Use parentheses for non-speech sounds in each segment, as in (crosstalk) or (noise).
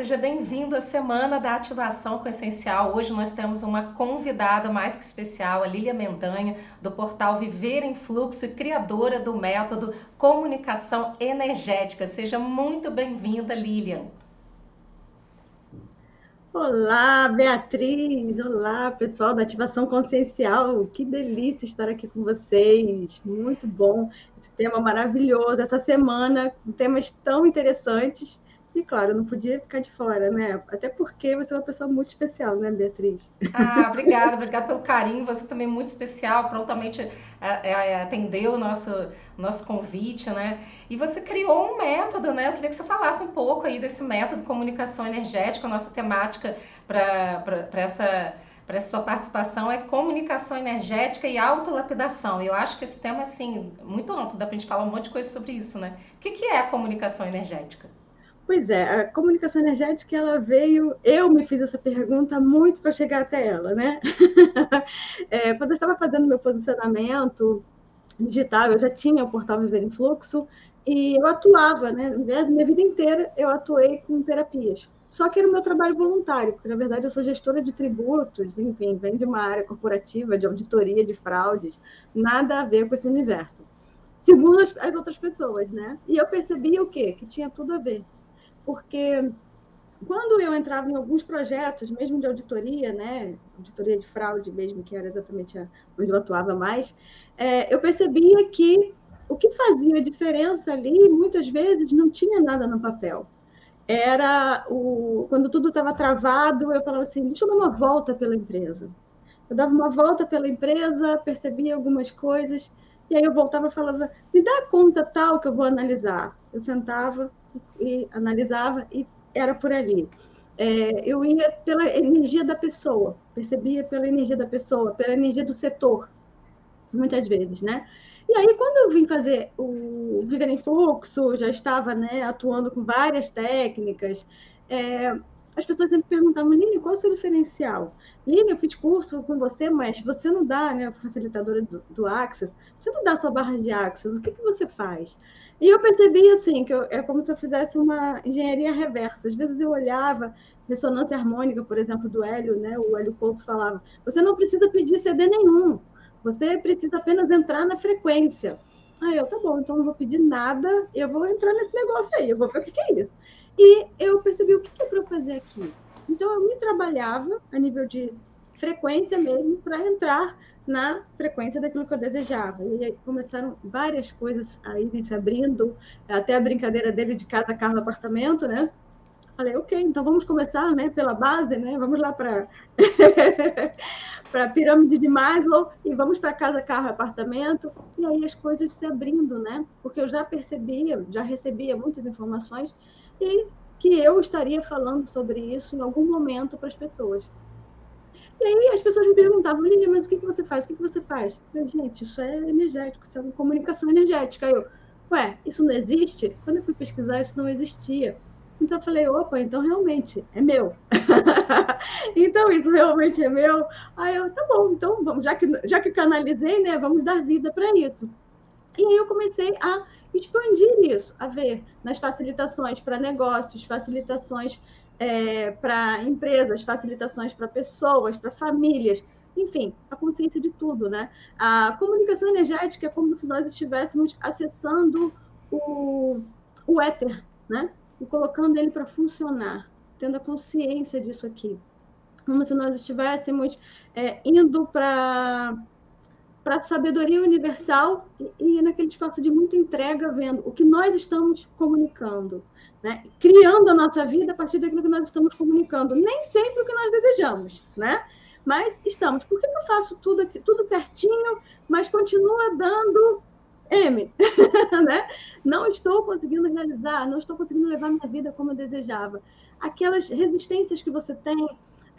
seja bem-vindo à Semana da Ativação com Essencial. Hoje nós temos uma convidada mais que especial, a Lília Mendanha, do portal Viver em Fluxo e criadora do método Comunicação Energética. Seja muito bem-vinda, Lília. Olá, Beatriz! Olá, pessoal da Ativação Consciencial! Que delícia estar aqui com vocês! Muito bom! Esse tema maravilhoso, essa semana, temas tão interessantes e claro, não podia ficar de fora, né? Até porque você é uma pessoa muito especial, né, Beatriz? Ah, (laughs) obrigada, obrigada pelo carinho. Você também é muito especial, prontamente é, é, é, atendeu o nosso, nosso convite, né? E você criou um método, né? Eu queria que você falasse um pouco aí desse método de comunicação energética. A nossa temática para essa para essa sua participação é comunicação energética e autolapidação. Eu acho que esse tema, assim, muito amplo, dá para a gente falar um monte de coisa sobre isso, né? O que, que é a comunicação energética? Pois é, a comunicação energética ela veio. Eu me fiz essa pergunta muito para chegar até ela, né? (laughs) é, quando eu estava fazendo meu posicionamento digital, eu já tinha o portal Viver em Fluxo e eu atuava, né? Aliás, minha vida inteira eu atuei com terapias. Só que era o meu trabalho voluntário, porque na verdade eu sou gestora de tributos, enfim, vem de uma área corporativa, de auditoria de fraudes, nada a ver com esse universo. Segundo as, as outras pessoas, né? E eu percebia o quê? Que tinha tudo a ver porque quando eu entrava em alguns projetos, mesmo de auditoria, né, auditoria de fraude mesmo, que era exatamente onde eu atuava mais, é, eu percebia que o que fazia a diferença ali, muitas vezes, não tinha nada no papel. Era o quando tudo estava travado, eu falava assim, deixa eu dar uma volta pela empresa. Eu dava uma volta pela empresa, percebia algumas coisas, e aí eu voltava e falava, me dá a conta tal que eu vou analisar. Eu sentava, e analisava e era por ali. É, eu ia pela energia da pessoa, percebia pela energia da pessoa, pela energia do setor, muitas vezes, né? E aí, quando eu vim fazer o Viver em Fluxo, já estava né, atuando com várias técnicas, é, as pessoas sempre perguntavam, Lili, qual é o seu diferencial? Lili, eu fiz curso com você, mas você não dá, né, facilitadora do, do Access, você não dá sua barra de Access, o que, que você faz? E eu percebi assim que eu, é como se eu fizesse uma engenharia reversa. Às vezes eu olhava ressonância harmônica, por exemplo, do Hélio, né? O Hélio Couto falava: você não precisa pedir CD nenhum, você precisa apenas entrar na frequência. Aí eu, tá bom, então não vou pedir nada, eu vou entrar nesse negócio aí, eu vou ver o que, que é isso. E eu percebi o que, que é para fazer aqui. Então eu me trabalhava a nível de frequência mesmo para entrar na frequência daquilo que eu desejava. E aí começaram várias coisas a irem se abrindo, até a brincadeira dele de casa, carro, apartamento, né? Falei, ok, então vamos começar né, pela base, né? Vamos lá para (laughs) para a pirâmide de Maslow e vamos para casa, carro, apartamento. E aí as coisas se abrindo, né? Porque eu já percebia, já recebia muitas informações e que eu estaria falando sobre isso em algum momento para as pessoas. E aí as pessoas me perguntavam, Lívia, mas o que, que você faz? O que, que você faz? Eu gente, isso é energético, isso é uma comunicação energética. Aí eu, ué, isso não existe? Quando eu fui pesquisar, isso não existia. Então eu falei, opa, então realmente é meu. (laughs) então isso realmente é meu. Aí eu, tá bom, então vamos, já que, já que canalizei, né, vamos dar vida para isso. E aí eu comecei a expandir isso, a ver nas facilitações para negócios, facilitações é, para empresas, facilitações para pessoas, para famílias, enfim, a consciência de tudo, né? A comunicação energética é como se nós estivéssemos acessando o, o éter, né? E colocando ele para funcionar, tendo a consciência disso aqui. Como se nós estivéssemos é, indo para para a sabedoria universal e, e naquele espaço de muita entrega, vendo o que nós estamos comunicando, né? criando a nossa vida a partir daquilo que nós estamos comunicando. Nem sempre o que nós desejamos, né? Mas estamos. Por que eu faço tudo aqui, tudo certinho, mas continua dando M? (laughs) né? Não estou conseguindo realizar, não estou conseguindo levar minha vida como eu desejava. Aquelas resistências que você tem,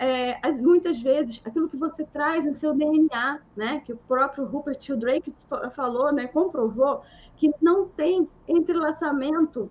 é, as, muitas vezes, aquilo que você traz em seu DNA, né? que o próprio Rupert Sheldrake falou, né? comprovou, que não tem entrelaçamento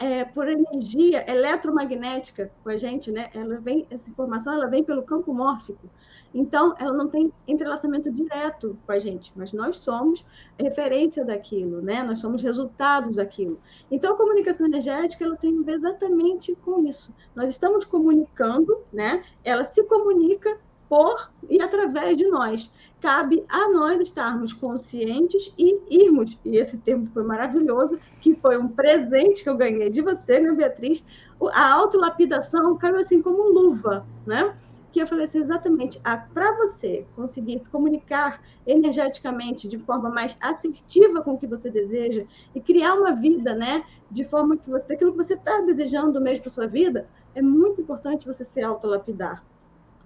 é, por energia eletromagnética com a gente, né? Ela vem, essa informação ela vem pelo campo mórfico. Então, ela não tem entrelaçamento direto com a gente, mas nós somos referência daquilo, né? Nós somos resultados daquilo. Então, a comunicação energética ela tem a ver exatamente com isso. Nós estamos comunicando, né? Ela se comunica por e através de nós. Cabe a nós estarmos conscientes e irmos, e esse termo foi maravilhoso, que foi um presente que eu ganhei de você, minha Beatriz, a autolapidação caiu assim como luva, né? Que eu falei assim, exatamente, para você conseguir se comunicar energeticamente de forma mais assertiva com o que você deseja e criar uma vida, né, de forma que você, aquilo que você está desejando mesmo para sua vida, é muito importante você se autolapidar.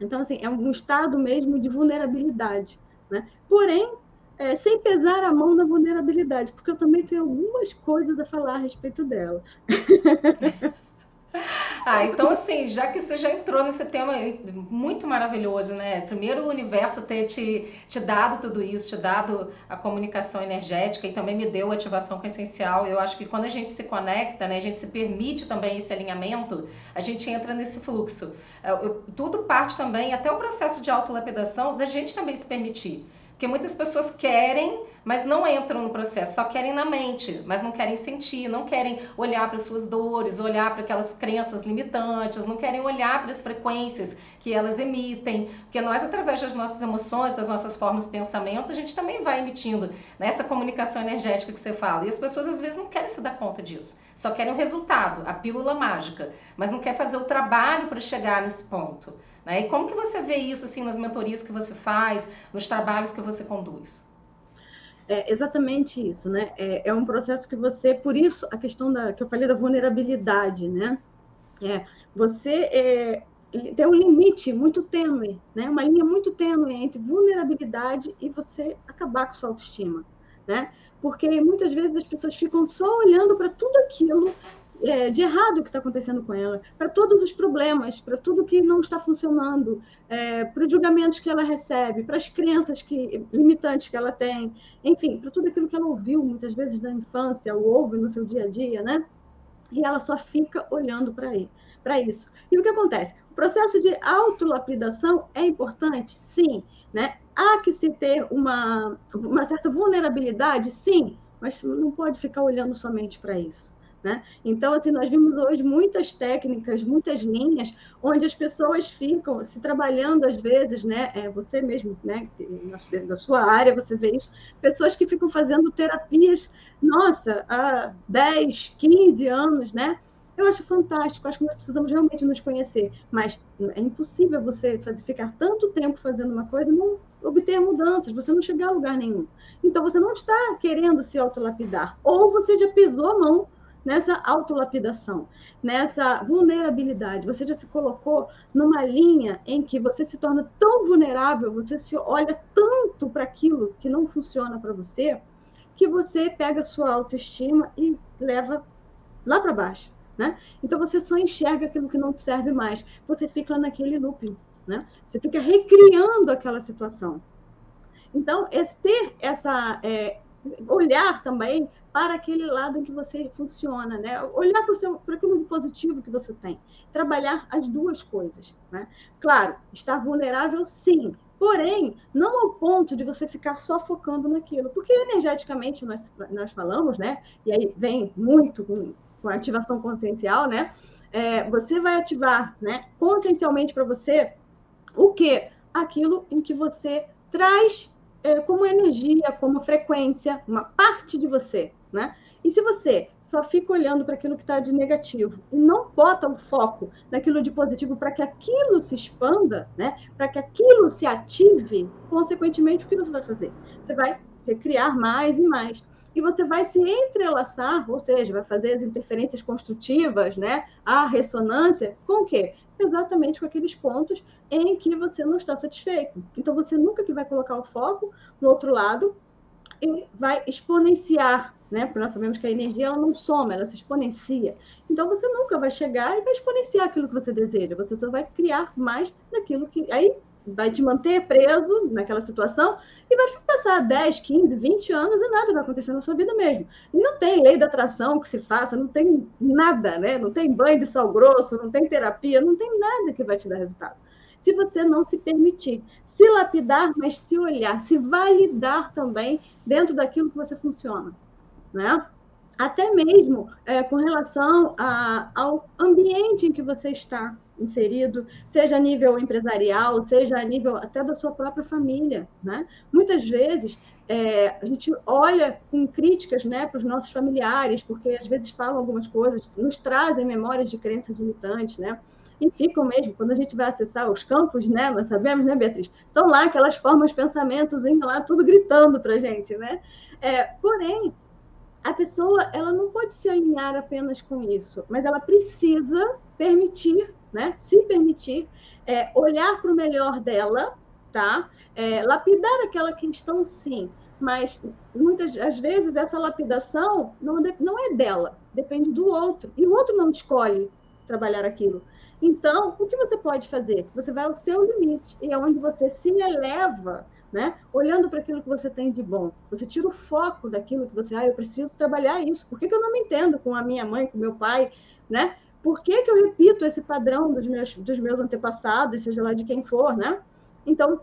Então, assim, é um estado mesmo de vulnerabilidade. Né? Porém, é, sem pesar a mão na vulnerabilidade, porque eu também tenho algumas coisas a falar a respeito dela. (laughs) Ah, então assim, já que você já entrou nesse tema muito maravilhoso, né? Primeiro o universo ter te, te dado tudo isso, te dado a comunicação energética e também me deu a ativação com essencial. Eu acho que quando a gente se conecta, né, a gente se permite também esse alinhamento, a gente entra nesse fluxo. Eu, tudo parte também, até o processo de autolapidação, da gente também se permitir. Porque muitas pessoas querem, mas não entram no processo, só querem na mente, mas não querem sentir, não querem olhar para suas dores, olhar para aquelas crenças limitantes, não querem olhar para as frequências que elas emitem, porque nós, através das nossas emoções, das nossas formas de pensamento, a gente também vai emitindo nessa comunicação energética que você fala. E as pessoas às vezes não querem se dar conta disso, só querem o resultado, a pílula mágica, mas não quer fazer o trabalho para chegar nesse ponto. Né? E como que você vê isso assim nas mentorias que você faz, nos trabalhos que você conduz? É exatamente isso, né? É, é, um processo que você, por isso a questão da que eu falei da vulnerabilidade, né? É, você é, tem um limite muito tênue, né? Uma linha muito tênue entre vulnerabilidade e você acabar com sua autoestima, né? Porque muitas vezes as pessoas ficam só olhando para tudo aquilo é, de errado que está acontecendo com ela, para todos os problemas, para tudo que não está funcionando, é, para os julgamentos que ela recebe, para as crenças que, limitantes que ela tem, enfim, para tudo aquilo que ela ouviu muitas vezes na infância, ou ouve no seu dia a dia, né? E ela só fica olhando para isso. E o que acontece? O processo de autolapidação é importante? Sim. Né? Há que se ter uma, uma certa vulnerabilidade? Sim, mas não pode ficar olhando somente para isso. Né? Então, assim, nós vimos hoje muitas técnicas, muitas linhas, onde as pessoas ficam se trabalhando, às vezes, né? É, você mesmo, né? na sua área, você vê isso, pessoas que ficam fazendo terapias, nossa, há 10, 15 anos, né? Eu acho fantástico, acho que nós precisamos realmente nos conhecer, mas é impossível você fazer, ficar tanto tempo fazendo uma coisa e não obter mudanças, você não chegar a lugar nenhum. Então, você não está querendo se autolapidar, ou você já pisou a mão nessa autolapidação, nessa vulnerabilidade. Você já se colocou numa linha em que você se torna tão vulnerável, você se olha tanto para aquilo que não funciona para você, que você pega sua autoestima e leva lá para baixo. Né? Então você só enxerga aquilo que não te serve mais. Você fica naquele looping. Né? Você fica recriando aquela situação. Então, ter essa é, olhar também para aquele lado em que você funciona, né? Olhar para, aquilo positivo que você tem. Trabalhar as duas coisas, né? Claro, estar vulnerável, sim. Porém, não ao ponto de você ficar só focando naquilo. Porque energeticamente nós, nós falamos, né? E aí vem muito com, com a ativação consciencial, né? É, você vai ativar, né? Consciencialmente para você o que? Aquilo em que você traz é, como energia, como frequência, uma parte de você, né? E se você só fica olhando para aquilo que está de negativo e não bota o foco naquilo de positivo para que aquilo se expanda, né? Para que aquilo se ative, consequentemente, o que você vai fazer? Você vai recriar mais e mais. E você vai se entrelaçar, ou seja, vai fazer as interferências construtivas, né? A ressonância, com o quê? exatamente com aqueles pontos em que você não está satisfeito. Então, você nunca que vai colocar o foco no outro lado e vai exponenciar, né? Porque nós sabemos que a energia ela não soma, ela se exponencia. Então, você nunca vai chegar e vai exponenciar aquilo que você deseja. Você só vai criar mais daquilo que... Aí, vai te manter preso naquela situação e vai passar 10, 15, 20 anos e nada vai acontecer na sua vida mesmo. E não tem lei da atração que se faça, não tem nada, né? Não tem banho de sal grosso, não tem terapia, não tem nada que vai te dar resultado. Se você não se permitir se lapidar, mas se olhar, se validar também dentro daquilo que você funciona, né? Até mesmo é, com relação a, ao ambiente em que você está, inserido, seja a nível empresarial, seja a nível até da sua própria família. Né? Muitas vezes é, a gente olha com críticas né, para os nossos familiares, porque às vezes falam algumas coisas, nos trazem memórias de crenças limitantes, né? E ficam mesmo, quando a gente vai acessar os campos, né? Nós sabemos, né, Beatriz? Estão lá aquelas formas, pensamentos, lá, tudo gritando para a gente, né? É, porém, a pessoa ela não pode se alinhar apenas com isso, mas ela precisa permitir né? Se permitir é, olhar para o melhor dela, tá? É, lapidar aquela questão, sim, mas muitas às vezes essa lapidação não, não é dela, depende do outro, e o outro não escolhe trabalhar aquilo. Então, o que você pode fazer? Você vai ao seu limite, e é onde você se eleva, né? Olhando para aquilo que você tem de bom. Você tira o foco daquilo que você, ah, eu preciso trabalhar isso. Por que, que eu não me entendo com a minha mãe, com meu pai, né? Por que, que eu repito esse padrão dos meus, dos meus antepassados, seja lá de quem for, né? Então,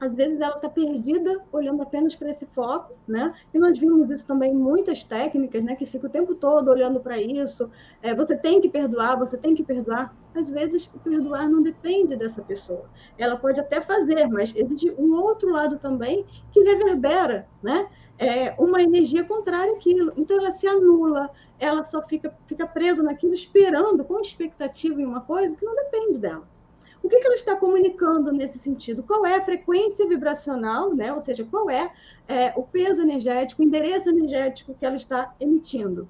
às vezes ela está perdida olhando apenas para esse foco, né? E nós vimos isso também em muitas técnicas, né? Que fica o tempo todo olhando para isso. É, você tem que perdoar, você tem que perdoar. Às vezes perdoar não depende dessa pessoa. Ela pode até fazer, mas existe um outro lado também que reverbera, né? É uma energia contrária àquilo. Então ela se anula, ela só fica, fica presa naquilo, esperando, com expectativa em uma coisa que não depende dela. O que, que ela está comunicando nesse sentido? Qual é a frequência vibracional, né? ou seja, qual é, é o peso energético, o endereço energético que ela está emitindo?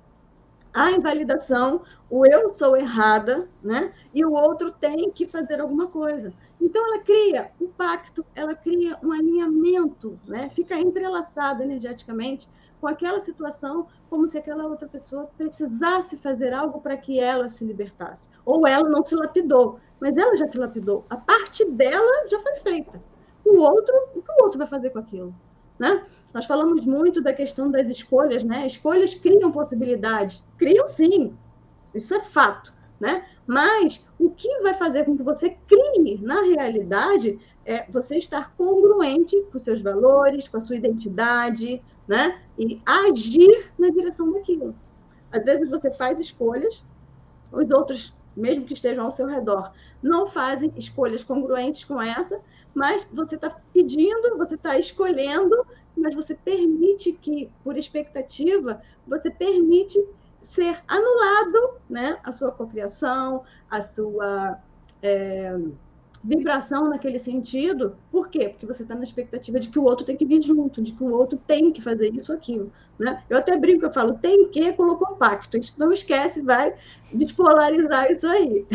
a invalidação, o eu sou errada, né? E o outro tem que fazer alguma coisa. Então ela cria um pacto, ela cria um alinhamento, né? Fica entrelaçada energeticamente com aquela situação, como se aquela outra pessoa precisasse fazer algo para que ela se libertasse. Ou ela não se lapidou, mas ela já se lapidou. A parte dela já foi feita. O outro, o que o outro vai fazer com aquilo? Né? Nós falamos muito da questão das escolhas, né? Escolhas criam possibilidades. Criam sim, isso é fato. Né? Mas o que vai fazer com que você crie na realidade é você estar congruente com seus valores, com a sua identidade, né? E agir na direção daquilo. Às vezes você faz escolhas, os outros mesmo que estejam ao seu redor, não fazem escolhas congruentes com essa, mas você está pedindo, você está escolhendo, mas você permite que, por expectativa, você permite ser anulado né, a sua cocriação, a sua. É, vibração naquele sentido. Por quê? Porque você está na expectativa de que o outro tem que vir junto, de que o outro tem que fazer isso ou aquilo. Né? Eu até brinco, eu falo, tem que, colocou pacto. A gente não esquece, vai despolarizar isso aí.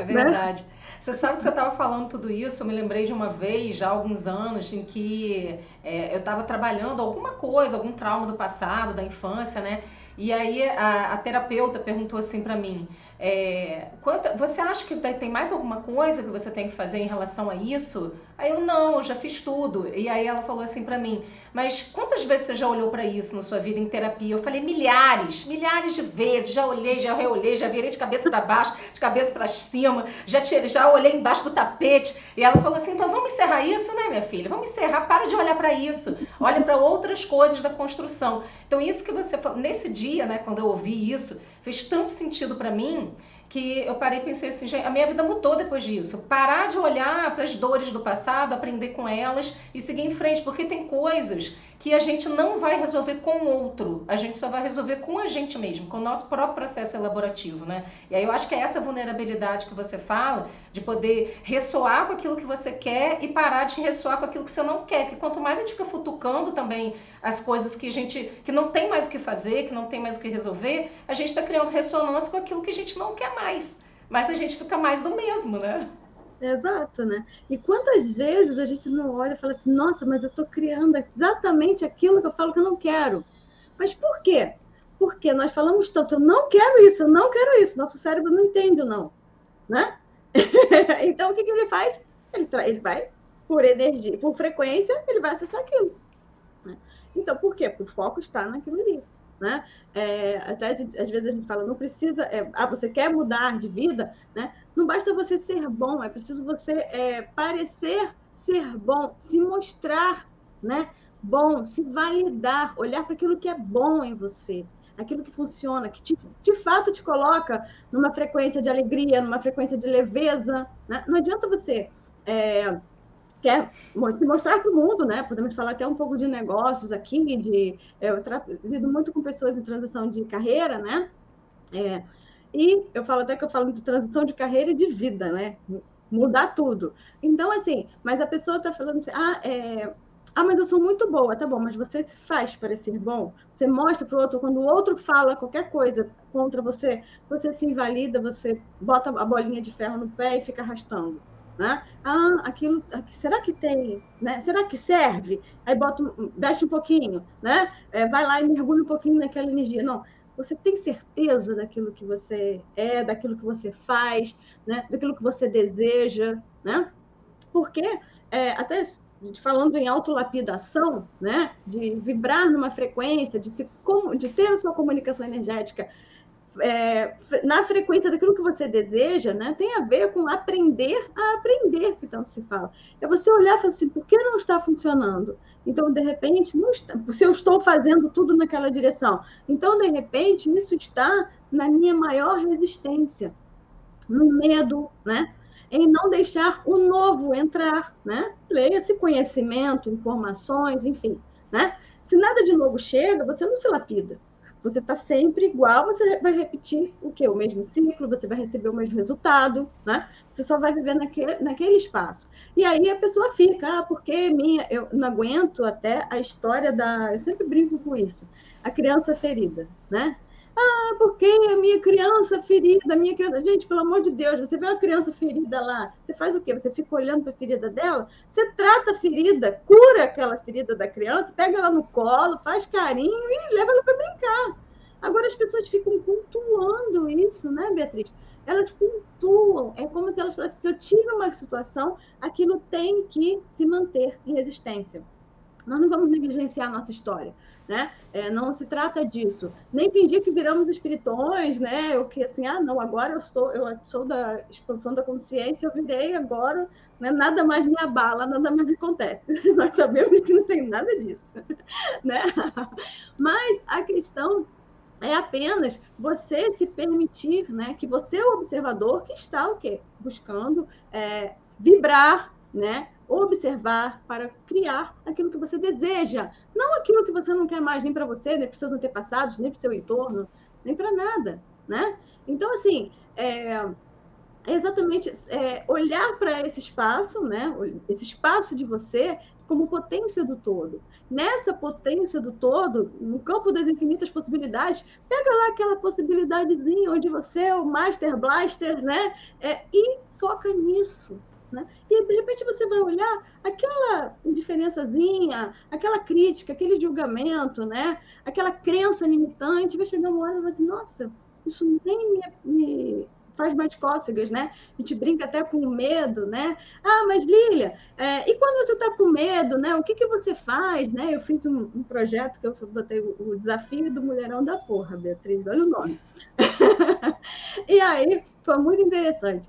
É (laughs) verdade. Né? Você sabe que você estava falando tudo isso, eu me lembrei de uma vez, já há alguns anos, em que é, eu estava trabalhando alguma coisa, algum trauma do passado, da infância, né? E aí a, a terapeuta perguntou assim para mim: é, quanta, você acha que tem mais alguma coisa que você tem que fazer em relação a isso? Aí eu não, eu já fiz tudo. E aí ela falou assim para mim: "Mas quantas vezes você já olhou para isso na sua vida em terapia?" Eu falei: "Milhares, milhares de vezes. Já olhei, já reolhei, já virei de cabeça para baixo, de cabeça para cima, já tirei, já olhei embaixo do tapete". E ela falou assim: "Então vamos encerrar isso, né, minha filha? Vamos encerrar. Para de olhar para isso. Olha para outras coisas da construção". Então isso que você nesse dia, né, quando eu ouvi isso, fez tanto sentido para mim que eu parei e pensei assim, a minha vida mudou depois disso. Parar de olhar para as dores do passado, aprender com elas e seguir em frente, porque tem coisas que a gente não vai resolver com o outro, a gente só vai resolver com a gente mesmo, com o nosso próprio processo elaborativo, né? E aí eu acho que é essa vulnerabilidade que você fala, de poder ressoar com aquilo que você quer e parar de ressoar com aquilo que você não quer, porque quanto mais a gente fica futucando também as coisas que a gente, que não tem mais o que fazer, que não tem mais o que resolver, a gente está criando ressonância com aquilo que a gente não quer mais, mas a gente fica mais do mesmo, né? Exato, né? E quantas vezes a gente não olha e fala assim, nossa, mas eu estou criando exatamente aquilo que eu falo que eu não quero. Mas por quê? Porque nós falamos tanto, eu não quero isso, eu não quero isso. Nosso cérebro não entende não, né? (laughs) então, o que, que ele faz? ele, ele vai, por energia, por frequência, ele vai acessar aquilo. Né? Então, por quê? Porque o foco está naquilo ali. Né? É, até às vezes a gente fala, não precisa, é, ah, você quer mudar de vida, né? Não basta você ser bom, é preciso você é, parecer ser bom, se mostrar, né? Bom, se validar, olhar para aquilo que é bom em você, aquilo que funciona, que te, de fato te coloca numa frequência de alegria, numa frequência de leveza. Né? Não adianta você é, quer se mostrar para o mundo, né? Podemos falar até um pouco de negócios aqui, de eu trato, lido muito com pessoas em transição de carreira, né? É, e eu falo até que eu falo de transição de carreira e de vida, né? Mudar tudo. Então, assim, mas a pessoa está falando assim, ah, é, ah, mas eu sou muito boa, tá bom, mas você se faz parecer bom, você mostra para o outro, quando o outro fala qualquer coisa contra você, você se invalida, você bota a bolinha de ferro no pé e fica arrastando. Né? Ah, aquilo, será que tem, né? Será que serve? Aí bota, deixa um pouquinho, né? É, vai lá e mergulha um pouquinho naquela energia. Não, você tem certeza daquilo que você é, daquilo que você faz, né? Daquilo que você deseja, né? Porque é, até falando em autolapidação, né, de vibrar numa frequência, de, se, de ter a sua comunicação energética é, na frequência daquilo que você deseja, né, tem a ver com aprender a aprender, que tanto se fala. É você olhar e falar assim, por que não está funcionando? Então, de repente, não está, se eu estou fazendo tudo naquela direção. Então, de repente, isso está na minha maior resistência, no medo, né? em não deixar o novo entrar, né? Leia-se conhecimento, informações, enfim, né? Se nada de novo chega, você não se lapida. Você está sempre igual, você vai repetir o quê? O mesmo ciclo, você vai receber o mesmo resultado, né? Você só vai viver naquele, naquele espaço. E aí a pessoa fica, ah, porque minha, eu não aguento até a história da. Eu sempre brinco com isso. A criança ferida, né? Ah, porque a minha criança ferida, minha criança. Gente, pelo amor de Deus, você vê uma criança ferida lá, você faz o quê? Você fica olhando para a ferida dela? Você trata a ferida, cura aquela ferida da criança, pega ela no colo, faz carinho e leva ela para brincar. Agora as pessoas ficam cultuando isso, né, Beatriz? Elas cultuam. É como se elas falassem: se eu tive uma situação, aquilo tem que se manter em existência. Nós não vamos negligenciar a nossa história. Né? É, não se trata disso. Nem fingir que viramos espiritões, né? O que assim, ah, não, agora eu sou, eu sou da expansão da consciência, eu virei agora, né? nada mais me abala, nada mais me acontece. (laughs) Nós sabemos que não tem nada disso, (laughs) né? Mas a questão é apenas você se permitir, né? Que você é o observador que está o quê? Buscando é, vibrar, né? Observar, para criar aquilo que você deseja. Não aquilo que você não quer mais nem para você, nem para seus antepassados, nem para o seu entorno, nem para nada, né? Então, assim, é, é exatamente é, olhar para esse espaço, né? Esse espaço de você como potência do todo. Nessa potência do todo, no campo das infinitas possibilidades, pega lá aquela possibilidadezinha onde você é o Master Blaster, né? É, e foca nisso. Né? E de repente você vai olhar aquela indiferençazinha, aquela crítica, aquele julgamento, né? aquela crença limitante, vai chegar uma hora e vai assim, nossa, isso nem me, me, faz mais cócegas, né? A gente brinca até com medo, né? Ah, mas Lília, é, e quando você está com medo, né? O que, que você faz, né? Eu fiz um, um projeto que eu botei o, o, desafio do mulherão da porra, Beatriz, olha o nome. (laughs) e aí foi muito interessante.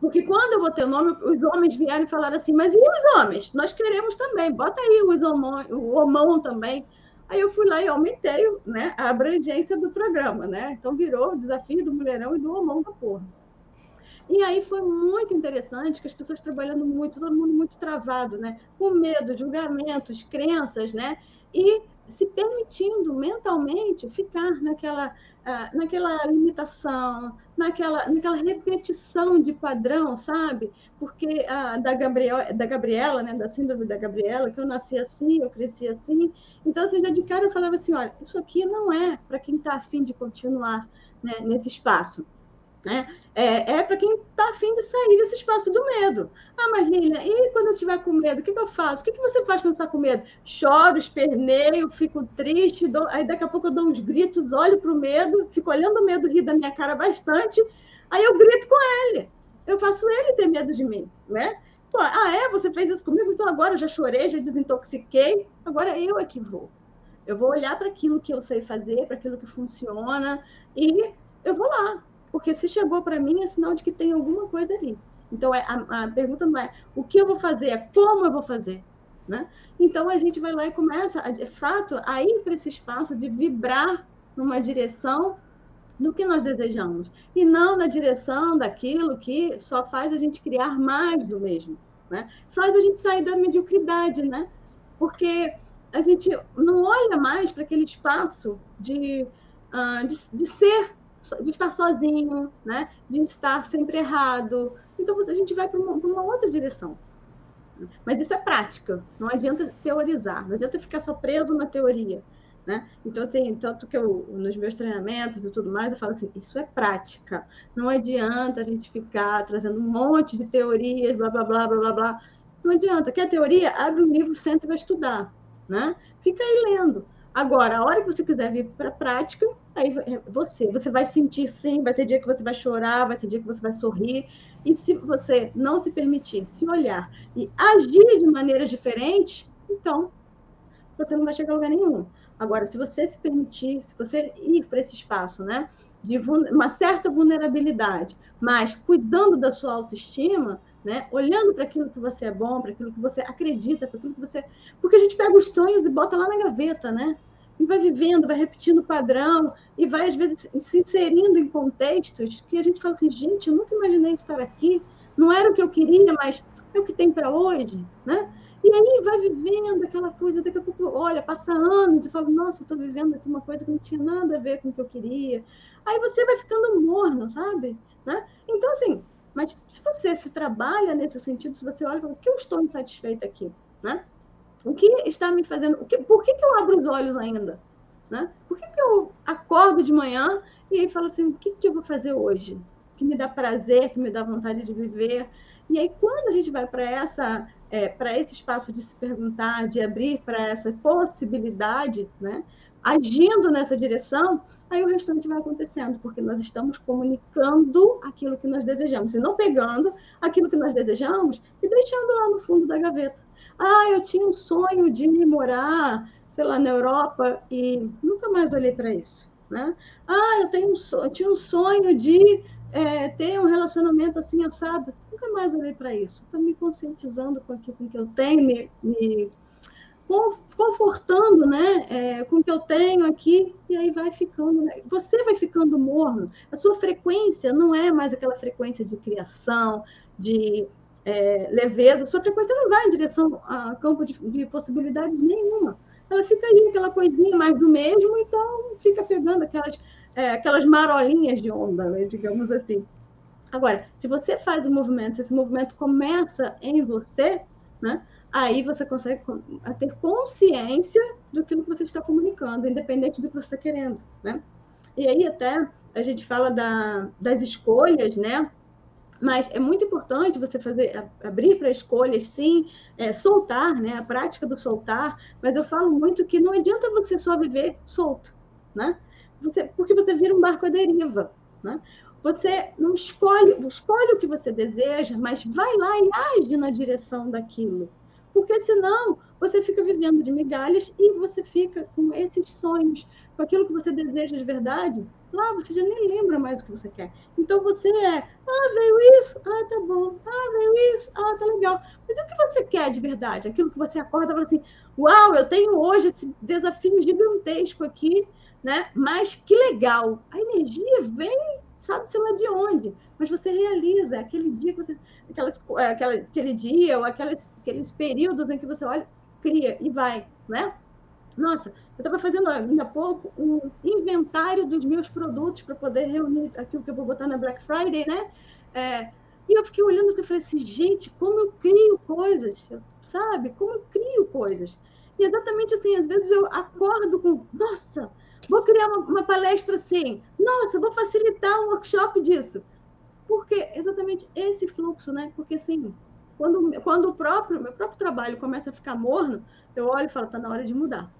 Porque quando eu botei o nome, os homens vieram e falaram assim, mas e os homens? Nós queremos também, bota aí os homão, o homão também. Aí eu fui lá e aumentei né, a abrangência do programa, né? Então virou o desafio do mulherão e do homão da porra. E aí foi muito interessante que as pessoas trabalhando muito, todo mundo muito travado, né? Com medo, julgamentos, crenças, né? E se permitindo mentalmente ficar naquela ah, naquela limitação, naquela, naquela repetição de padrão, sabe? Porque ah, da, Gabriel, da Gabriela, né, da síndrome da Gabriela, que eu nasci assim, eu cresci assim. Então, assim, já de cara eu falava assim, olha, isso aqui não é para quem está afim de continuar né, nesse espaço. Né? É, é para quem está afim de sair desse espaço do medo. Ah, mas Lilian, e quando eu estiver com medo, o que, que eu faço? O que, que você faz quando está com medo? Choro, esperneio, fico triste, dou... aí daqui a pouco eu dou uns gritos, olho para o medo, fico olhando o medo rir da minha cara bastante, aí eu grito com ele. Eu faço ele ter medo de mim, né? Pô, ah, é? Você fez isso comigo? Então agora eu já chorei, já desintoxiquei, agora eu é que vou. Eu vou olhar para aquilo que eu sei fazer, para aquilo que funciona, e eu vou lá. Porque se chegou para mim, é sinal de que tem alguma coisa ali. Então, é, a, a pergunta não é o que eu vou fazer, é como eu vou fazer. Né? Então, a gente vai lá e começa, de fato, a ir para esse espaço de vibrar numa direção do que nós desejamos, e não na direção daquilo que só faz a gente criar mais do mesmo. Né? Faz a gente sair da mediocridade, né? porque a gente não olha mais para aquele espaço de, uh, de, de, ser, de estar sozinho, né? de estar sempre errado. Então, a gente vai para uma, uma outra direção. Mas isso é prática, não adianta teorizar, não adianta ficar só preso na teoria. Né? Então, assim, tanto que eu, nos meus treinamentos e tudo mais, eu falo assim, isso é prática. Não adianta a gente ficar trazendo um monte de teorias, blá, blá, blá, blá, blá, blá. Não adianta. Quer teoria? Abre um livro, senta e vai estudar. Né? Fica aí lendo. Agora, a hora que você quiser vir para a prática, aí você, você vai sentir sim, vai ter dia que você vai chorar, vai ter dia que você vai sorrir. E se você não se permitir se olhar e agir de maneiras diferentes, então você não vai chegar a lugar nenhum. Agora, se você se permitir, se você ir para esse espaço, né, de uma certa vulnerabilidade, mas cuidando da sua autoestima, né, olhando para aquilo que você é bom, para aquilo que você acredita, para aquilo que você, porque a gente pega os sonhos e bota lá na gaveta, né? E vai vivendo, vai repetindo o padrão e vai às vezes se inserindo em contextos que a gente fala assim, gente, eu nunca imaginei estar aqui, não era o que eu queria, mas é o que tem para hoje, né? E aí vai vivendo aquela coisa, daqui a pouco, olha, passa anos e fala, nossa, eu estou vivendo aqui uma coisa que não tinha nada a ver com o que eu queria. Aí você vai ficando morno, sabe? Né? Então, assim, mas se você se trabalha nesse sentido, se você olha, o que eu estou insatisfeita aqui? Né? O que está me fazendo, que, por que, que eu abro os olhos ainda? Né? Por que, que eu acordo de manhã e aí falo assim, o que, que eu vou fazer hoje? Que me dá prazer, que me dá vontade de viver. E aí, quando a gente vai para essa é, para esse espaço de se perguntar, de abrir para essa possibilidade, né? agindo nessa direção, aí o restante vai acontecendo, porque nós estamos comunicando aquilo que nós desejamos, e não pegando aquilo que nós desejamos e deixando lá no fundo da gaveta. Ah, eu tinha um sonho de morar, sei lá, na Europa e nunca mais olhei para isso. Né? Ah, eu, tenho um, eu tinha um sonho de é, ter um relacionamento assim assado. Nunca mais olhei para isso. Estou me conscientizando com aquilo que eu tenho, me, me confortando né, é, com o que eu tenho aqui, e aí vai ficando. Né? Você vai ficando morno. A sua frequência não é mais aquela frequência de criação, de é, leveza. Sua frequência não vai em direção a campo de, de possibilidade nenhuma. Ela fica aí, aquela coisinha mais do mesmo, então fica pegando aquelas é, aquelas marolinhas de onda, né, digamos assim. Agora, se você faz o movimento, se esse movimento começa em você, né, aí você consegue ter consciência do que você está comunicando, independente do que você está querendo. Né? E aí até a gente fala da, das escolhas, né? Mas é muito importante você fazer abrir para escolhas, sim, é, soltar, né? A prática do soltar. Mas eu falo muito que não adianta você só viver solto, né? você, porque você vira um barco à deriva. Né? Você não escolhe, escolhe o que você deseja, mas vai lá e age na direção daquilo. Porque senão você fica vivendo de migalhas e você fica com esses sonhos, com aquilo que você deseja de verdade, lá você já nem lembra mais o que você quer. Então você é, ah, veio isso, ah, tá bom, ah, veio isso, ah, tá legal. Mas o que você quer de verdade? Aquilo que você acorda e fala assim, uau, eu tenho hoje esse desafio gigantesco aqui, né? Mas que legal! A energia vem, sabe-se lá de onde, mas você realiza aquele dia você, aquelas, é, aquela, aquele dia ou aquelas, aqueles períodos em que você olha, cria e vai, né? Nossa, eu estava fazendo ainda há pouco um inventário dos meus produtos para poder reunir aquilo que eu vou botar na Black Friday, né? É, e eu fiquei olhando e falei assim, gente, como eu crio coisas, sabe? Como eu crio coisas. E exatamente assim, às vezes eu acordo com, nossa, Vou criar uma, uma palestra assim. Nossa, vou facilitar um workshop disso. Porque exatamente esse fluxo, né? Porque assim, quando, quando o próprio, meu próprio trabalho começa a ficar morno, eu olho e falo, tá na hora de mudar.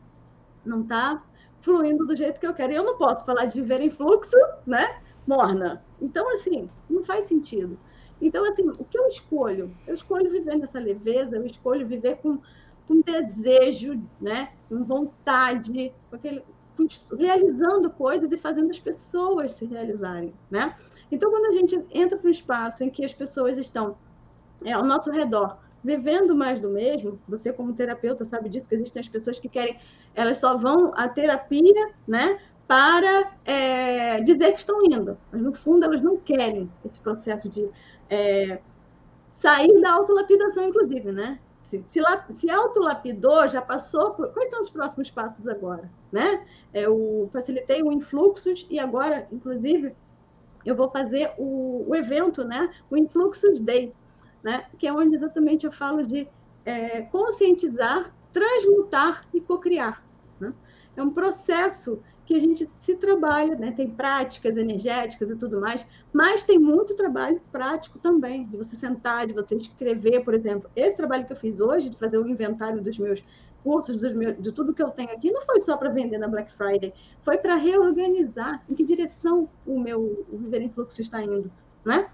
Não tá fluindo do jeito que eu quero. E eu não posso falar de viver em fluxo, né? Morna. Então, assim, não faz sentido. Então, assim, o que eu escolho? Eu escolho viver nessa leveza, eu escolho viver com, com desejo, né? com vontade, com aquele, com, realizando coisas e fazendo as pessoas se realizarem. Né? Então, quando a gente entra para um espaço em que as pessoas estão é, ao nosso redor, vivendo mais do mesmo, você como terapeuta sabe disso, que existem as pessoas que querem, elas só vão à terapia, né, para é, dizer que estão indo, mas no fundo elas não querem esse processo de é, sair da autolapidação, inclusive, né? Se, se, se autolapidou, já passou por... Quais são os próximos passos agora, né? Eu facilitei o influxos e agora, inclusive, eu vou fazer o, o evento, né? O Influxos Day, né? que é onde exatamente eu falo de é, conscientizar, transmutar e cocriar. Né? É um processo que a gente se trabalha, né? tem práticas energéticas e tudo mais, mas tem muito trabalho prático também, de você sentar, de você escrever, por exemplo. Esse trabalho que eu fiz hoje, de fazer o inventário dos meus cursos, meus, de tudo que eu tenho aqui, não foi só para vender na Black Friday, foi para reorganizar em que direção o meu o Viver em Fluxo está indo, né?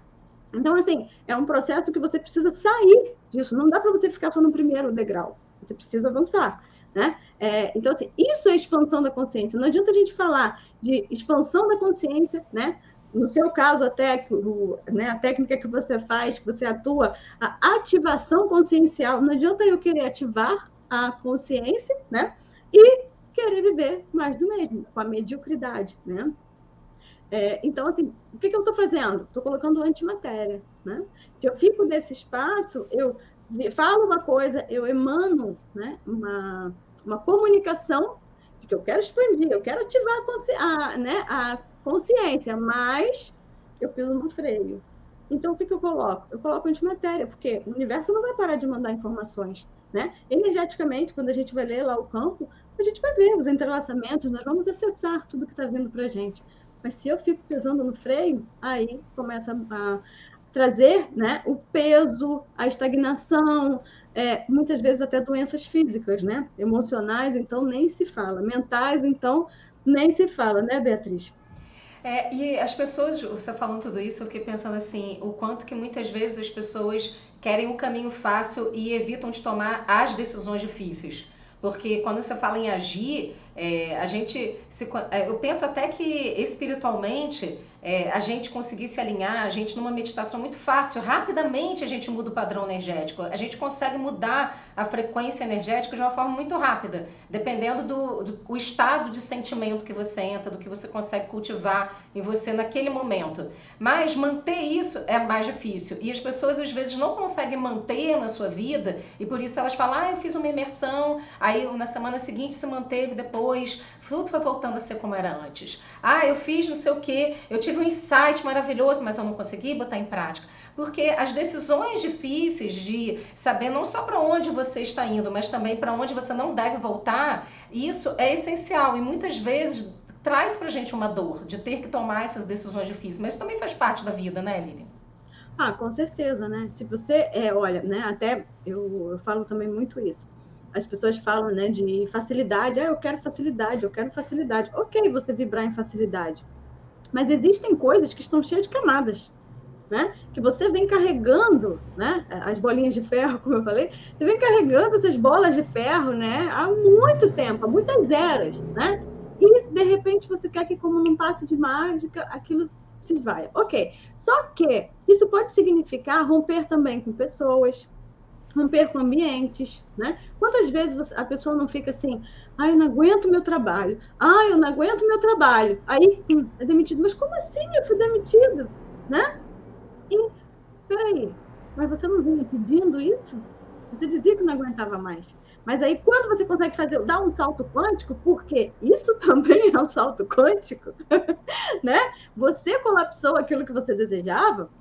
Então, assim, é um processo que você precisa sair disso. Não dá para você ficar só no primeiro degrau. Você precisa avançar, né? É, então, assim, isso é expansão da consciência. Não adianta a gente falar de expansão da consciência, né? No seu caso, até né, a técnica que você faz, que você atua, a ativação consciencial. Não adianta eu querer ativar a consciência, né? E querer viver mais do mesmo, com a mediocridade, né? É, então, assim, o que, que eu estou fazendo? Estou colocando antimatéria, né? Se eu fico nesse espaço, eu falo uma coisa, eu emano né, uma, uma comunicação de que eu quero expandir, eu quero ativar a, consci a, né, a consciência, mas eu piso no freio. Então, o que, que eu coloco? Eu coloco antimatéria, porque o universo não vai parar de mandar informações. Né? Energeticamente, quando a gente vai ler lá o campo, a gente vai ver os entrelaçamentos, nós vamos acessar tudo que está vindo para a gente. Mas se eu fico pesando no freio, aí começa a trazer né, o peso, a estagnação, é, muitas vezes até doenças físicas, né? Emocionais, então nem se fala. Mentais, então nem se fala, né, Beatriz? É, e as pessoas, você falando tudo isso, eu fiquei pensando assim, o quanto que muitas vezes as pessoas querem o um caminho fácil e evitam de tomar as decisões difíceis. Porque quando você fala em agir, é, a gente se, é, eu penso até que espiritualmente é, a gente conseguir se alinhar, a gente numa meditação muito fácil, rapidamente a gente muda o padrão energético, a gente consegue mudar a frequência energética de uma forma muito rápida, dependendo do, do o estado de sentimento que você entra, do que você consegue cultivar em você naquele momento. Mas manter isso é mais difícil e as pessoas às vezes não conseguem manter na sua vida e por isso elas falam, ah, eu fiz uma imersão, aí na semana seguinte se manteve depois, tudo foi voltando a ser como era antes. Ah, eu fiz não sei o que, eu tive um insight maravilhoso, mas eu não consegui botar em prática. Porque as decisões difíceis de saber não só para onde você está indo, mas também para onde você não deve voltar, isso é essencial e muitas vezes traz para gente uma dor de ter que tomar essas decisões difíceis. Mas isso também faz parte da vida, né, Lili? Ah, com certeza, né? Se você, é, olha, né? Até eu, eu falo também muito isso as pessoas falam né, de facilidade. Ah, eu quero facilidade, eu quero facilidade. Ok, você vibrar em facilidade. Mas existem coisas que estão cheias de camadas. Né? Que você vem carregando, né? As bolinhas de ferro, (laughs) como eu falei, você vem carregando essas bolas de ferro, né? Há muito tempo, há muitas eras, né? E de repente você quer que, como num passe de mágica, aquilo se vai. Ok. Só que isso pode significar romper também com pessoas, romper com ambientes, né? Quantas vezes a pessoa não fica assim, ah, eu não aguento meu trabalho, ah, eu não aguento meu trabalho, aí hum, é demitido, mas como assim eu fui demitido, né? E, peraí, mas você não vinha pedindo isso? Você dizia que não aguentava mais. Mas aí, quando você consegue fazer, dar um salto quântico, porque isso (laughs) também é um salto quântico, (laughs) né? Você colapsou aquilo que você desejava,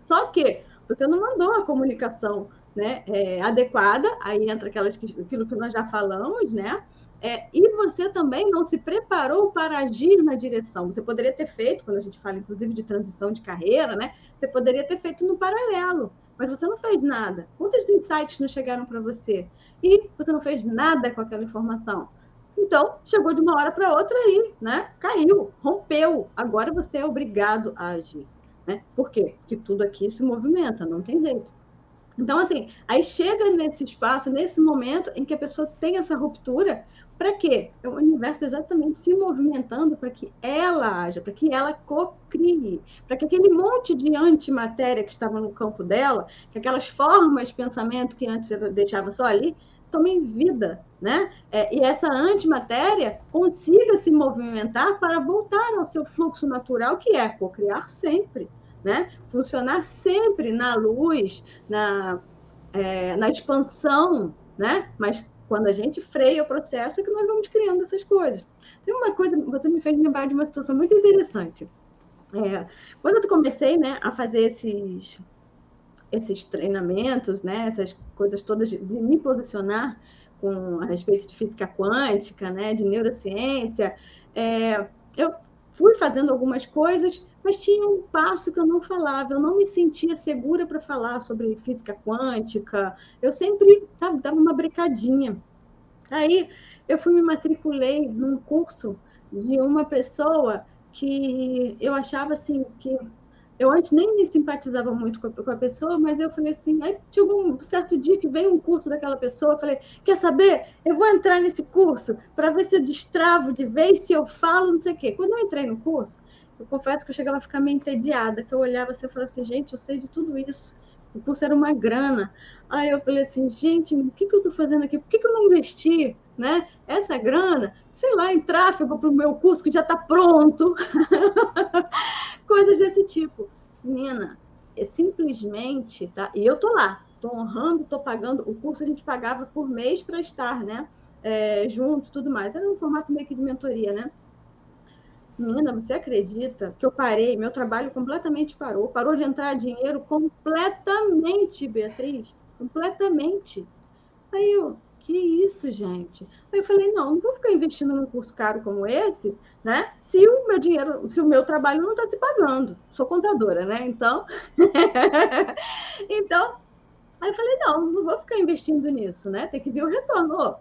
só que você não mandou a comunicação né, é, adequada, aí entra aquelas, aquilo que nós já falamos, né? É, e você também não se preparou para agir na direção. Você poderia ter feito, quando a gente fala inclusive de transição de carreira, né? Você poderia ter feito no paralelo, mas você não fez nada. Quantos insights não chegaram para você? E você não fez nada com aquela informação. Então, chegou de uma hora para outra e né, caiu, rompeu. Agora você é obrigado a agir. Né? Por quê? Porque tudo aqui se movimenta, não tem jeito. Então, assim, aí chega nesse espaço, nesse momento em que a pessoa tem essa ruptura, para quê? É o universo exatamente se movimentando para que ela haja, para que ela co-crie, para que aquele monte de antimatéria que estava no campo dela, que aquelas formas de pensamento que antes ela deixava só ali, tomem vida, né? É, e essa antimatéria consiga se movimentar para voltar ao seu fluxo natural, que é co-criar sempre né? Funcionar sempre na luz, na, é, na expansão, né? Mas quando a gente freia o processo é que nós vamos criando essas coisas. Tem uma coisa, você me fez lembrar de uma situação muito interessante. É, quando eu comecei, né, a fazer esses esses treinamentos, né, essas coisas todas de, me posicionar com a respeito de física quântica, né, de neurociência, é, eu fui fazendo algumas coisas mas tinha um passo que eu não falava, eu não me sentia segura para falar sobre física quântica, eu sempre sabe, dava uma brecadinha. Aí eu fui me matriculei num curso de uma pessoa que eu achava assim que eu antes nem me simpatizava muito com a, pessoa, mas eu falei assim, aí tinha um certo dia que veio um curso daquela pessoa, eu falei, quer saber? Eu vou entrar nesse curso para ver se eu destravo de vez, se eu falo, não sei o quê. Quando eu entrei no curso, eu confesso que eu chegava a ficar meio entediada, que eu olhava assim e falava assim, gente, eu sei de tudo isso. O curso era uma grana. Aí eu falei assim, gente, o que, que eu estou fazendo aqui? Por que, que eu não investi né, essa grana, sei lá, em tráfego para o meu curso que já está pronto? (laughs) Coisas desse tipo. Menina, é simplesmente, tá? E eu tô lá, tô honrando, tô pagando. O curso a gente pagava por mês para estar, né? É, junto, tudo mais. Era um formato meio que de mentoria, né? Menina, você acredita que eu parei, meu trabalho completamente parou, parou de entrar dinheiro completamente, Beatriz, completamente. Aí eu, que isso, gente? Aí eu falei, não, não vou ficar investindo num curso caro como esse, né? Se o meu dinheiro, se o meu trabalho não está se pagando. Sou contadora, né? Então, (laughs) então, aí eu falei, não, não vou ficar investindo nisso, né? Tem que ver o retorno.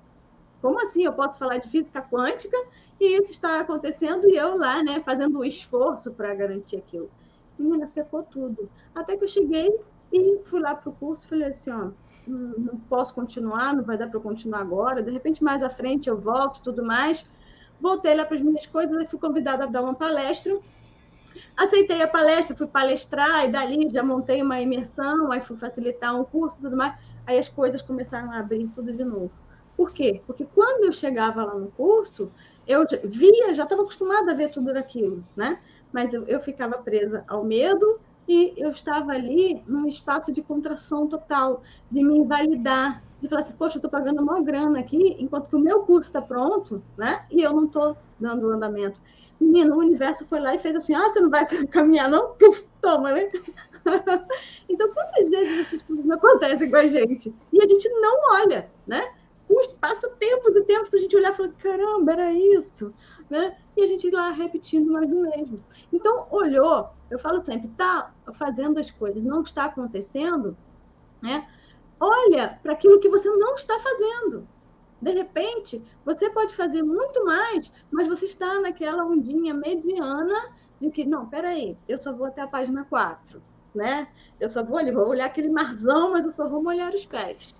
Como assim? Eu posso falar de física quântica e isso está acontecendo e eu lá, né, fazendo um esforço para garantir aquilo. Menina, secou tudo. Até que eu cheguei e fui lá para o curso falei assim, ó, não posso continuar, não vai dar para continuar agora, de repente mais à frente eu volto tudo mais. Voltei lá para as minhas coisas e fui convidada a dar uma palestra. Aceitei a palestra, fui palestrar e dali já montei uma imersão, aí fui facilitar um curso e tudo mais. Aí as coisas começaram a abrir tudo de novo. Por quê? Porque quando eu chegava lá no curso, eu via, já estava acostumada a ver tudo aquilo, né? Mas eu, eu ficava presa ao medo e eu estava ali num espaço de contração total, de me invalidar, de falar assim, poxa, eu estou pagando uma grana aqui, enquanto que o meu curso está pronto, né? E eu não estou dando andamento. Menino, o universo foi lá e fez assim, ah, você não vai (laughs) caminhar não? Puf, toma, né? (laughs) então, quantas vezes essas coisas acontecem com a gente? E a gente não olha, né? Passa tempos e tempos para a gente olhar e falar, caramba, era isso, né? E a gente ir lá repetindo mais do mesmo. Então, olhou, eu falo sempre, está fazendo as coisas, não está acontecendo, né? Olha para aquilo que você não está fazendo. De repente, você pode fazer muito mais, mas você está naquela ondinha mediana de que, não, peraí, eu só vou até a página 4, né? Eu só vou vou olhar aquele marzão, mas eu só vou molhar os pés.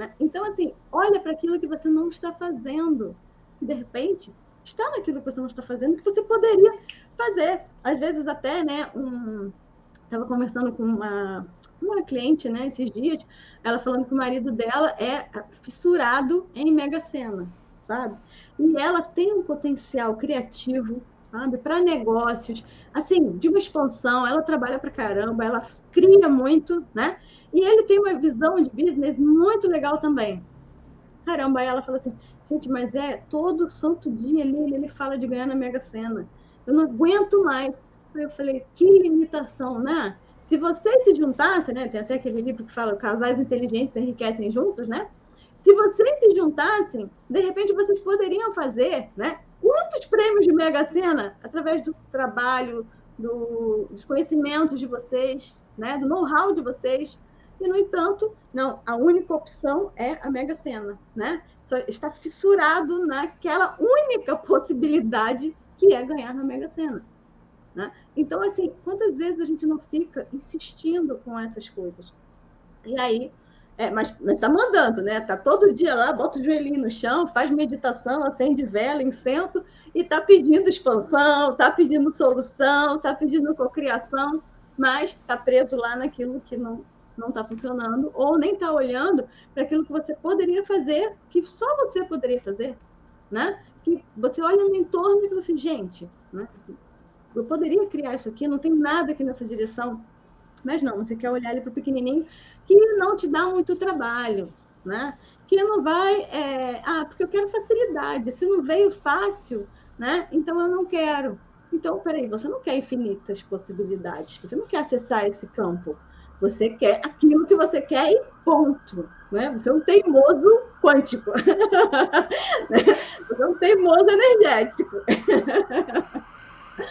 Né? Então, assim, olha para aquilo que você não está fazendo. De repente, está naquilo que você não está fazendo que você poderia fazer. Às vezes, até, né, um. Estava conversando com uma, uma cliente, né, esses dias, ela falando que o marido dela é fissurado em Mega Sena, sabe? E ela tem um potencial criativo, sabe, para negócios, assim, de uma expansão. Ela trabalha para caramba, ela cria muito, né? E ele tem uma visão de business muito legal também. Caramba, ela falou assim, gente, mas é todo santo dia ali ele fala de ganhar na Mega Sena. Eu não aguento mais. Aí eu falei, que limitação, né? Se vocês se juntassem, né? Tem até aquele livro que fala casais inteligentes enriquecem juntos, né? Se vocês se juntassem, de repente vocês poderiam fazer, né? Quantos prêmios de Mega Sena através do trabalho, do, dos conhecimentos de vocês, né? Do know-how de vocês e, no entanto, não, a única opção é a Mega Sena, né? Só está fissurado naquela única possibilidade que é ganhar na Mega Sena. Né? Então, assim, quantas vezes a gente não fica insistindo com essas coisas? E aí, é, mas está mandando, né? Está todo dia lá, bota o joelhinho no chão, faz meditação, acende vela, incenso e está pedindo expansão, está pedindo solução, está pedindo cocriação, mas está preso lá naquilo que não não está funcionando ou nem está olhando para aquilo que você poderia fazer, que só você poderia fazer, né? Que você olha no entorno e fala assim, gente, né? Eu poderia criar isso aqui, não tem nada aqui nessa direção. Mas não, você quer olhar ali para o pequenininho que não te dá muito trabalho, né? Que não vai, é... ah, porque eu quero facilidade. Se não veio fácil, né? Então eu não quero. Então, peraí, você não quer infinitas possibilidades, você não quer acessar esse campo. Você quer aquilo que você quer e ponto. Né? Você é um teimoso quântico. (laughs) Você é um teimoso energético. (laughs)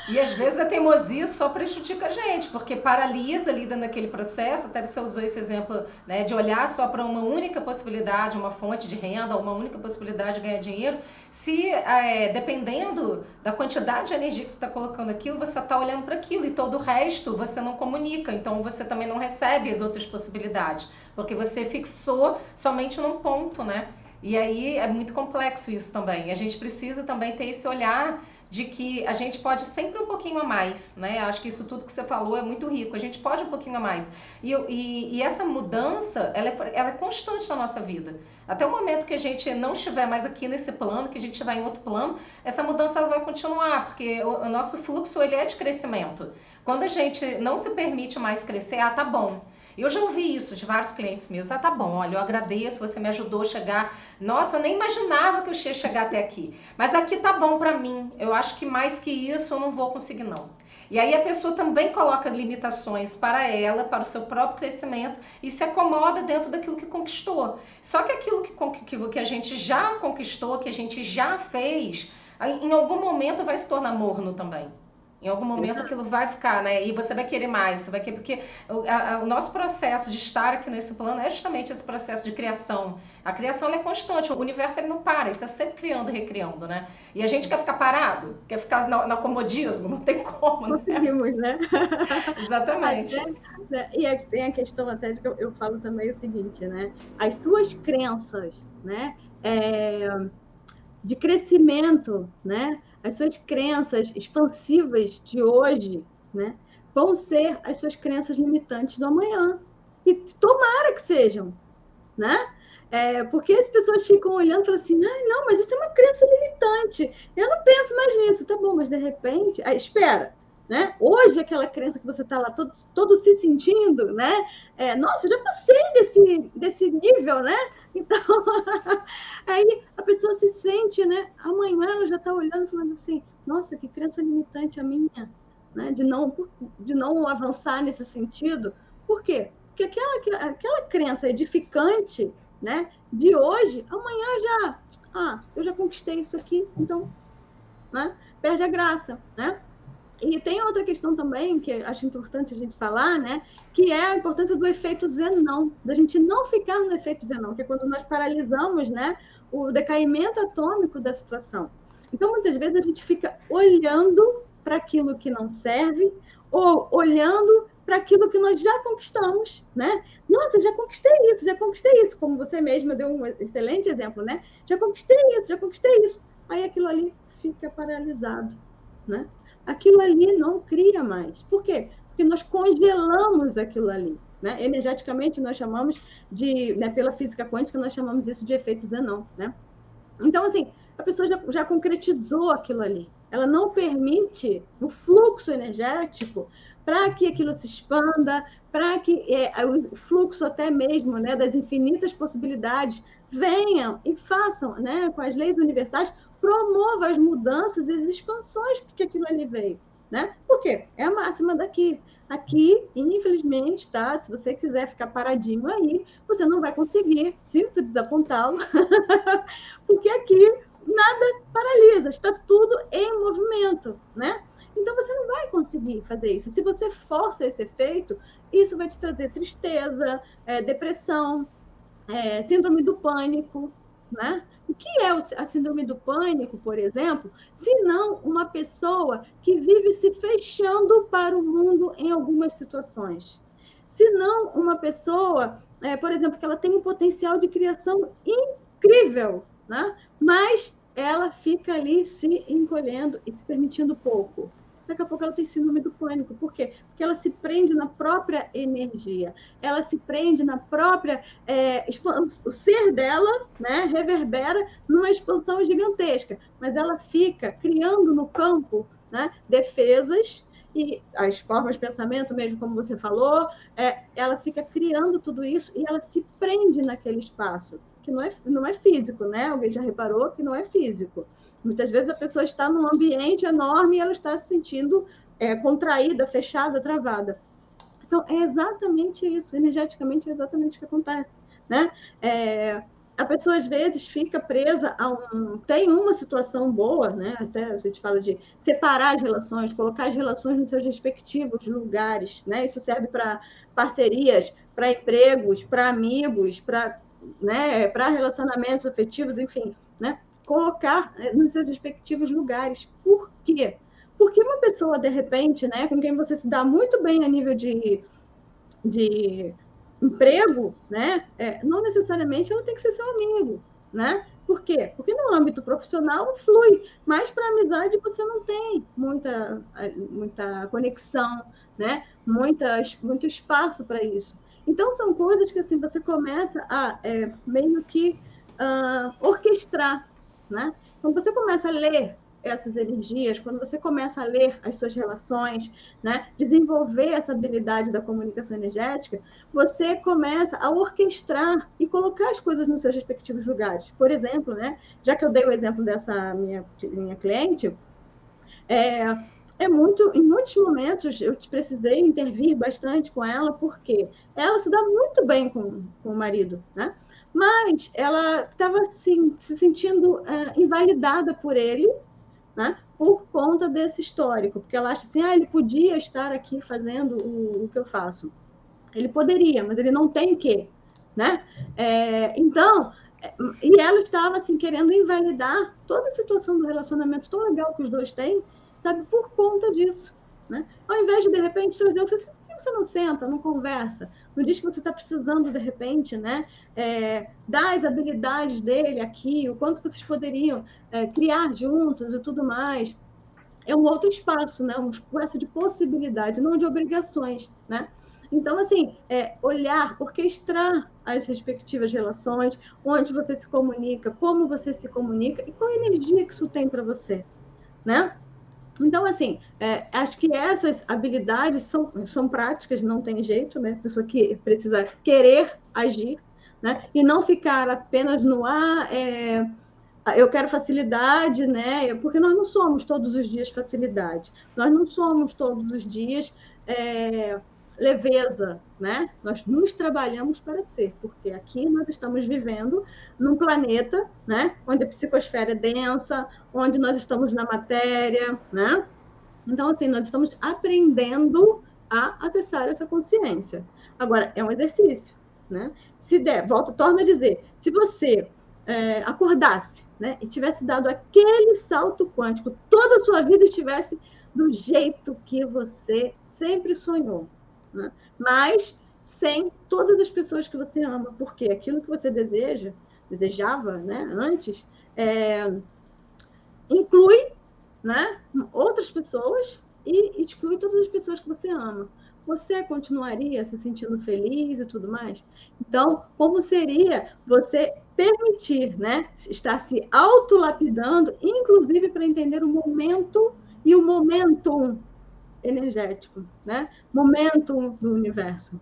E às vezes a teimosia só prejudica a gente, porque paralisa ali naquele processo. Até você usou esse exemplo né, de olhar só para uma única possibilidade, uma fonte de renda, uma única possibilidade de ganhar dinheiro. Se é, dependendo da quantidade de energia que você está colocando aquilo, você está olhando para aquilo e todo o resto você não comunica. Então você também não recebe as outras possibilidades, porque você fixou somente num ponto, né? E aí é muito complexo isso também. A gente precisa também ter esse olhar de que a gente pode sempre um pouquinho a mais, né? Acho que isso tudo que você falou é muito rico. A gente pode um pouquinho a mais. E, e, e essa mudança, ela é, ela é, constante na nossa vida. Até o momento que a gente não estiver mais aqui nesse plano, que a gente estiver em outro plano, essa mudança vai continuar, porque o, o nosso fluxo ele é de crescimento. Quando a gente não se permite mais crescer, ah, tá bom. Eu já ouvi isso de vários clientes meus. Ah, tá bom, olha, eu agradeço, você me ajudou a chegar. Nossa, eu nem imaginava que eu ia chegar até aqui. Mas aqui tá bom para mim. Eu acho que mais que isso eu não vou conseguir, não. E aí a pessoa também coloca limitações para ela, para o seu próprio crescimento e se acomoda dentro daquilo que conquistou. Só que aquilo que, que a gente já conquistou, que a gente já fez, em algum momento vai se tornar morno também. Em algum momento aquilo vai ficar, né? E você vai querer mais, você vai querer, porque o, a, o, nosso processo de estar aqui nesse plano é justamente esse processo de criação. A criação é constante, o universo ele não para, ele está sempre criando e recriando, né? E a gente quer ficar parado, quer ficar no, no comodismo, não tem como, né? Conseguimos, né? (laughs) Exatamente. Até, né? E aqui tem a questão até de que eu, eu, falo também o seguinte, né? As suas crenças, né? É, de crescimento, né? As suas crenças expansivas de hoje, né, vão ser as suas crenças limitantes do amanhã. E tomara que sejam, né? É, porque as pessoas ficam olhando e falam assim, ah, não, mas isso é uma crença limitante. Eu não penso mais nisso, tá bom, mas de repente, aí, espera, né? Hoje, aquela crença que você está lá todo, todo se sentindo, né? É, Nossa, eu já passei desse, desse nível, né? Então, (laughs) aí a pessoa se sente, né? Amanhã ela já está olhando falando assim, nossa, que crença limitante a minha, né? De não, de não avançar nesse sentido. Por quê? Porque aquela, aquela crença edificante, né? De hoje, amanhã já, ah, eu já conquistei isso aqui, então, né? Perde a graça, né? E tem outra questão também que acho importante a gente falar, né? Que é a importância do efeito zenão, da gente não ficar no efeito zenão, que é quando nós paralisamos, né, o decaimento atômico da situação. Então, muitas vezes a gente fica olhando para aquilo que não serve ou olhando para aquilo que nós já conquistamos, né? Nossa, já conquistei isso, já conquistei isso, como você mesma deu um excelente exemplo, né? Já conquistei isso, já conquistei isso. Aí aquilo ali fica paralisado, né? Aquilo ali não cria mais. Por quê? Porque nós congelamos aquilo ali. Né? Energeticamente, nós chamamos de, né, pela física quântica, nós chamamos isso de efeito Zenon. Né? Então, assim, a pessoa já, já concretizou aquilo ali. Ela não permite o fluxo energético para que aquilo se expanda, para que é, o fluxo até mesmo né, das infinitas possibilidades venham e façam, né, com as leis universais, promova as mudanças e as expansões que aquilo ali veio. Né? Por quê? É a máxima daqui. Aqui, infelizmente, tá? Se você quiser ficar paradinho aí, você não vai conseguir, sinto desapontá-lo, (laughs) porque aqui nada paralisa, está tudo em movimento, né? Então você não vai conseguir fazer isso. Se você força esse efeito, isso vai te trazer tristeza, é, depressão, é, síndrome do pânico, né? O que é a síndrome do pânico, por exemplo, se não uma pessoa que vive se fechando para o mundo em algumas situações? Se não uma pessoa, é, por exemplo, que ela tem um potencial de criação incrível, né? mas ela fica ali se encolhendo e se permitindo pouco daqui a pouco ela tem síndrome do pânico. Por quê? Porque ela se prende na própria energia, ela se prende na própria. É, o ser dela né, reverbera numa expansão gigantesca, mas ela fica criando no campo né, defesas e as formas de pensamento, mesmo como você falou, é, ela fica criando tudo isso e ela se prende naquele espaço, que não é, não é físico, né? Alguém já reparou que não é físico. Muitas vezes a pessoa está num ambiente enorme e ela está se sentindo é, contraída, fechada, travada. Então, é exatamente isso, energeticamente é exatamente o que acontece. Né? É, a pessoa às vezes fica presa a um. Tem uma situação boa, né? Até a gente fala de separar as relações, colocar as relações nos seus respectivos lugares, né? Isso serve para parcerias, para empregos, para amigos, para né, relacionamentos afetivos, enfim, né? Colocar eh, nos seus respectivos lugares. Por quê? Porque uma pessoa, de repente, né, com quem você se dá muito bem a nível de, de emprego, né, é, não necessariamente ela tem que ser seu amigo, né? Por quê? Porque no âmbito profissional flui, mas para amizade você não tem muita, muita conexão, né? Muitas, muito espaço para isso. Então são coisas que assim você começa a é, meio que uh, orquestrar né? Quando você começa a ler essas energias, quando você começa a ler as suas relações, né, desenvolver essa habilidade da comunicação energética, você começa a orquestrar e colocar as coisas nos seus respectivos lugares. Por exemplo, né, já que eu dei o exemplo dessa minha, minha cliente, é, é muito, em muitos momentos eu precisei intervir bastante com ela, porque ela se dá muito bem com, com o marido, né? Mas ela estava assim, se sentindo é, invalidada por ele, né, por conta desse histórico, porque ela acha assim, ah, ele podia estar aqui fazendo o, o que eu faço. Ele poderia, mas ele não tem que, né? É, então, é, e ela estava assim querendo invalidar toda a situação do relacionamento tão legal que os dois têm, sabe, por conta disso, né? Ao invés de de repente trazer, eu falei assim, que você não senta, não conversa? não diz que você está precisando, de repente, né, é, das habilidades dele aqui, o quanto vocês poderiam é, criar juntos e tudo mais. É um outro espaço, né, um espaço de possibilidade, não de obrigações, né? Então, assim, é, olhar, orquestrar as respectivas relações, onde você se comunica, como você se comunica e qual energia que isso tem para você, né? Então, assim, é, acho que essas habilidades são, são práticas, não tem jeito, né? A pessoa que precisa querer agir, né? E não ficar apenas no ar, ah, é, eu quero facilidade, né? Porque nós não somos todos os dias facilidade, nós não somos todos os dias é, leveza, né? Nós nos trabalhamos para ser, porque aqui nós estamos vivendo num planeta, né? Onde a psicosfera é densa, onde nós estamos na matéria, né? Então, assim, nós estamos aprendendo a acessar essa consciência. Agora, é um exercício, né? Se der, volto, torno a dizer, se você é, acordasse, né, e tivesse dado aquele salto quântico, toda a sua vida estivesse do jeito que você sempre sonhou, né? mas sem todas as pessoas que você ama, porque aquilo que você deseja, desejava né, antes, é, inclui né, outras pessoas e exclui todas as pessoas que você ama. Você continuaria se sentindo feliz e tudo mais? Então, como seria você permitir, né, estar se autolapidando, inclusive para entender o momento e o momentum energético, né? Momento do universo.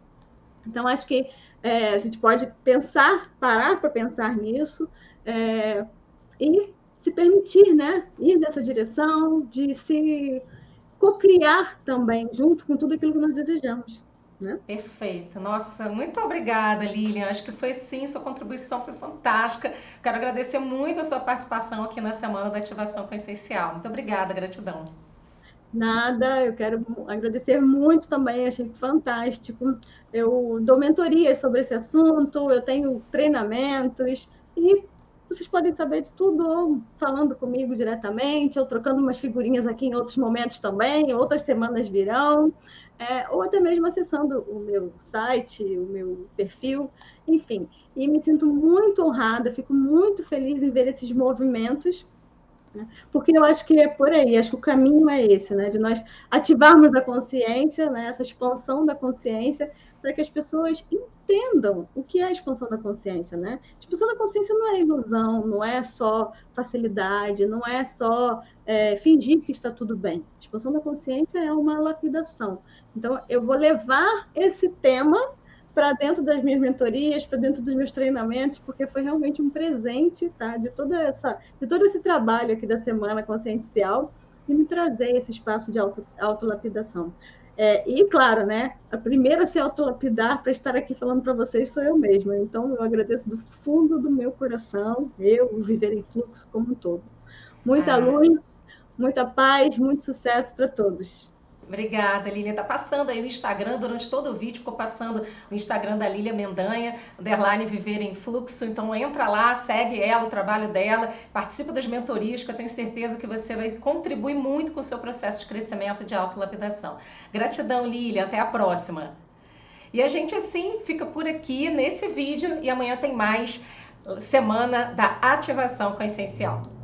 Então, acho que é, a gente pode pensar, parar para pensar nisso é, e se permitir, né? Ir nessa direção de se cocriar também, junto com tudo aquilo que nós desejamos. Né? Perfeito. Nossa, muito obrigada, Lilian. Acho que foi sim, sua contribuição foi fantástica. Quero agradecer muito a sua participação aqui na Semana da Ativação com Essencial. Muito obrigada, gratidão. Nada, eu quero agradecer muito também, achei fantástico. Eu dou mentorias sobre esse assunto, eu tenho treinamentos e vocês podem saber de tudo falando comigo diretamente, ou trocando umas figurinhas aqui em outros momentos também, outras semanas virão, é, ou até mesmo acessando o meu site, o meu perfil, enfim. E me sinto muito honrada, fico muito feliz em ver esses movimentos né? Porque eu acho que é por aí, acho que o caminho é esse, né? De nós ativarmos a consciência, né? essa expansão da consciência, para que as pessoas entendam o que é a expansão da consciência, né? A expansão da consciência não é ilusão, não é só facilidade, não é só é, fingir que está tudo bem. A expansão da consciência é uma lapidação. Então, eu vou levar esse tema para dentro das minhas mentorias, para dentro dos meus treinamentos, porque foi realmente um presente, tá? De toda essa, de todo esse trabalho aqui da semana consciencial e me trazer esse espaço de auto, autolapidação. É, e claro, né? A primeira a se autolapidar para estar aqui falando para vocês sou eu mesma. Então eu agradeço do fundo do meu coração, eu viver em fluxo como um todo. Muita ah. luz, muita paz, muito sucesso para todos. Obrigada, Lília. Tá passando aí o Instagram, durante todo o vídeo ficou passando o Instagram da Lília Mendanha, underline Viver em Fluxo. Então entra lá, segue ela, o trabalho dela, participa das mentorias, que eu tenho certeza que você vai contribuir muito com o seu processo de crescimento de autolapidação. Gratidão, Lília. Até a próxima. E a gente assim fica por aqui nesse vídeo e amanhã tem mais Semana da Ativação com Essencial.